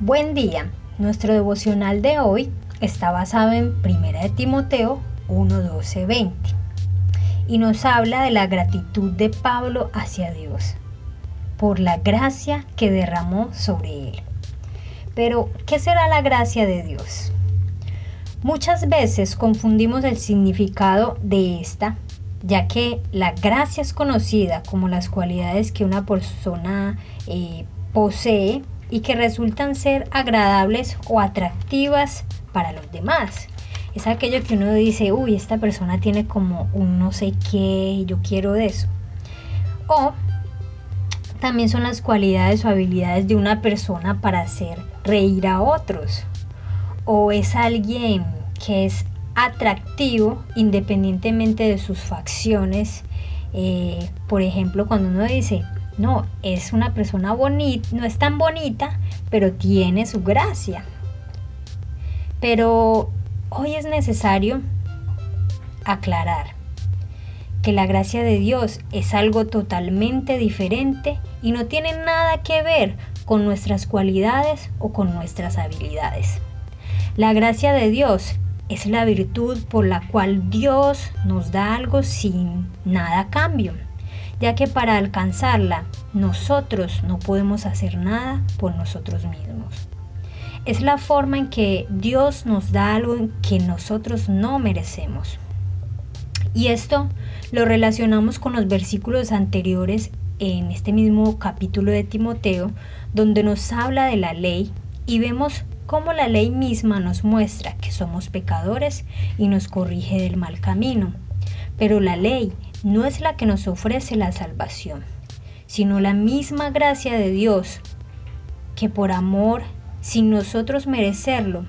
Buen día. Nuestro devocional de hoy está basado en 1 de Timoteo 1, 12, 20 y nos habla de la gratitud de Pablo hacia Dios por la gracia que derramó sobre él. Pero, ¿qué será la gracia de Dios? Muchas veces confundimos el significado de esta, ya que la gracia es conocida como las cualidades que una persona eh, posee y que resultan ser agradables o atractivas para los demás. Es aquello que uno dice, uy, esta persona tiene como un no sé qué, yo quiero de eso. O también son las cualidades o habilidades de una persona para hacer reír a otros. O es alguien que es atractivo independientemente de sus facciones. Eh, por ejemplo, cuando uno dice, no, es una persona bonita, no es tan bonita, pero tiene su gracia. Pero hoy es necesario aclarar que la gracia de Dios es algo totalmente diferente y no tiene nada que ver con nuestras cualidades o con nuestras habilidades. La gracia de Dios es la virtud por la cual Dios nos da algo sin nada a cambio ya que para alcanzarla nosotros no podemos hacer nada por nosotros mismos. Es la forma en que Dios nos da algo que nosotros no merecemos. Y esto lo relacionamos con los versículos anteriores en este mismo capítulo de Timoteo, donde nos habla de la ley y vemos cómo la ley misma nos muestra que somos pecadores y nos corrige del mal camino. Pero la ley no es la que nos ofrece la salvación, sino la misma gracia de Dios, que por amor, sin nosotros merecerlo,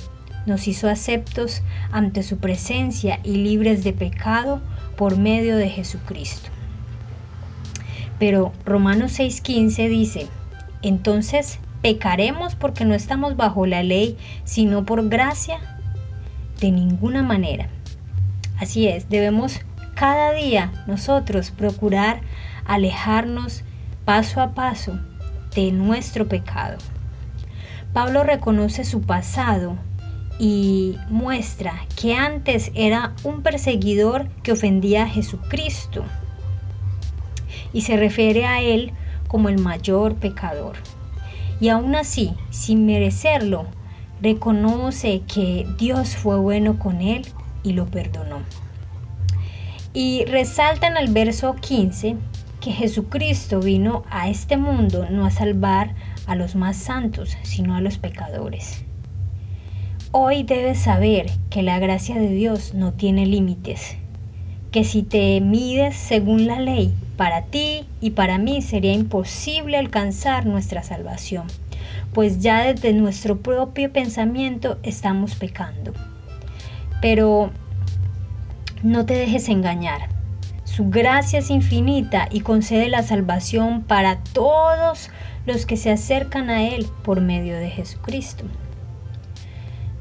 nos hizo aceptos ante su presencia y libres de pecado por medio de Jesucristo. Pero Romanos 6:15 dice, entonces, ¿pecaremos porque no estamos bajo la ley, sino por gracia? De ninguna manera. Así es, debemos cada día nosotros procurar alejarnos paso a paso de nuestro pecado. Pablo reconoce su pasado y muestra que antes era un perseguidor que ofendía a Jesucristo y se refiere a él como el mayor pecador. Y aún así, sin merecerlo, reconoce que Dios fue bueno con él y lo perdonó. Y resalta en el verso 15 que Jesucristo vino a este mundo no a salvar a los más santos, sino a los pecadores. Hoy debes saber que la gracia de Dios no tiene límites, que si te mides según la ley, para ti y para mí sería imposible alcanzar nuestra salvación, pues ya desde nuestro propio pensamiento estamos pecando. Pero no te dejes engañar. Su gracia es infinita y concede la salvación para todos los que se acercan a Él por medio de Jesucristo.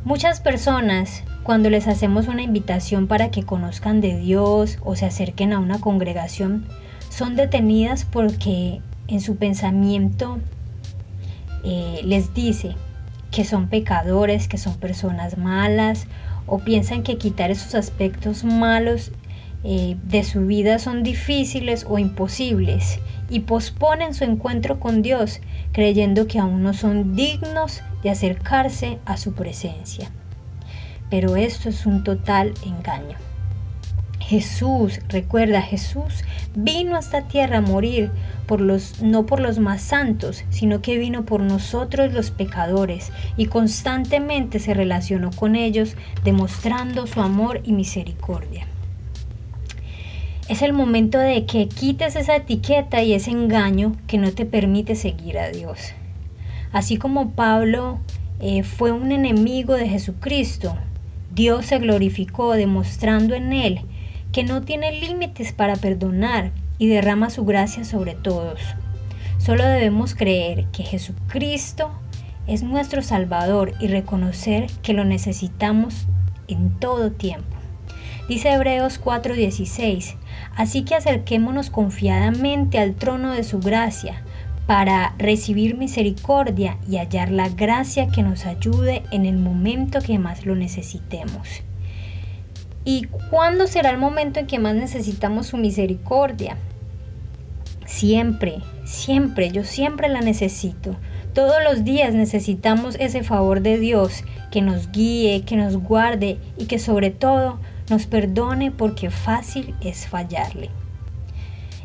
Muchas personas, cuando les hacemos una invitación para que conozcan de Dios o se acerquen a una congregación, son detenidas porque en su pensamiento eh, les dice que son pecadores, que son personas malas o piensan que quitar esos aspectos malos eh, de su vida son difíciles o imposibles y posponen su encuentro con Dios creyendo que aún no son dignos de acercarse a su presencia. Pero esto es un total engaño. Jesús, recuerda, Jesús vino a esta tierra a morir por los, no por los más santos, sino que vino por nosotros los pecadores y constantemente se relacionó con ellos, demostrando su amor y misericordia. Es el momento de que quites esa etiqueta y ese engaño que no te permite seguir a Dios. Así como Pablo eh, fue un enemigo de Jesucristo, Dios se glorificó demostrando en él que no tiene límites para perdonar y derrama su gracia sobre todos. Solo debemos creer que Jesucristo es nuestro Salvador y reconocer que lo necesitamos en todo tiempo. Dice Hebreos 4:16, así que acerquémonos confiadamente al trono de su gracia para recibir misericordia y hallar la gracia que nos ayude en el momento que más lo necesitemos. ¿Y cuándo será el momento en que más necesitamos su misericordia? Siempre, siempre, yo siempre la necesito. Todos los días necesitamos ese favor de Dios que nos guíe, que nos guarde y que sobre todo nos perdone porque fácil es fallarle.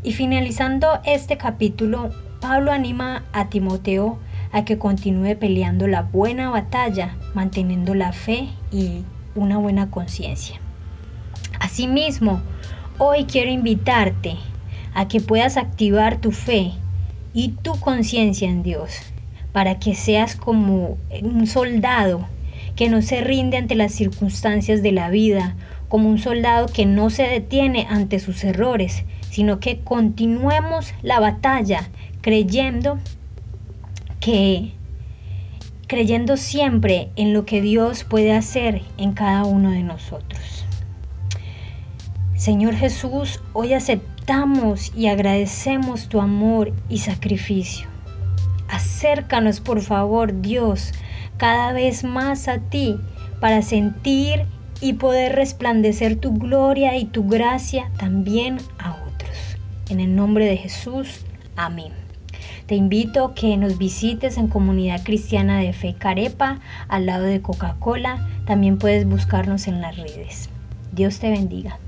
Y finalizando este capítulo, Pablo anima a Timoteo a que continúe peleando la buena batalla, manteniendo la fe y una buena conciencia. Asimismo, hoy quiero invitarte a que puedas activar tu fe y tu conciencia en Dios, para que seas como un soldado que no se rinde ante las circunstancias de la vida, como un soldado que no se detiene ante sus errores, sino que continuemos la batalla creyendo que creyendo siempre en lo que Dios puede hacer en cada uno de nosotros. Señor Jesús, hoy aceptamos y agradecemos tu amor y sacrificio. Acércanos, por favor, Dios, cada vez más a ti para sentir y poder resplandecer tu gloria y tu gracia también a en el nombre de Jesús, amén. Te invito a que nos visites en Comunidad Cristiana de Fe Carepa, al lado de Coca-Cola. También puedes buscarnos en las redes. Dios te bendiga.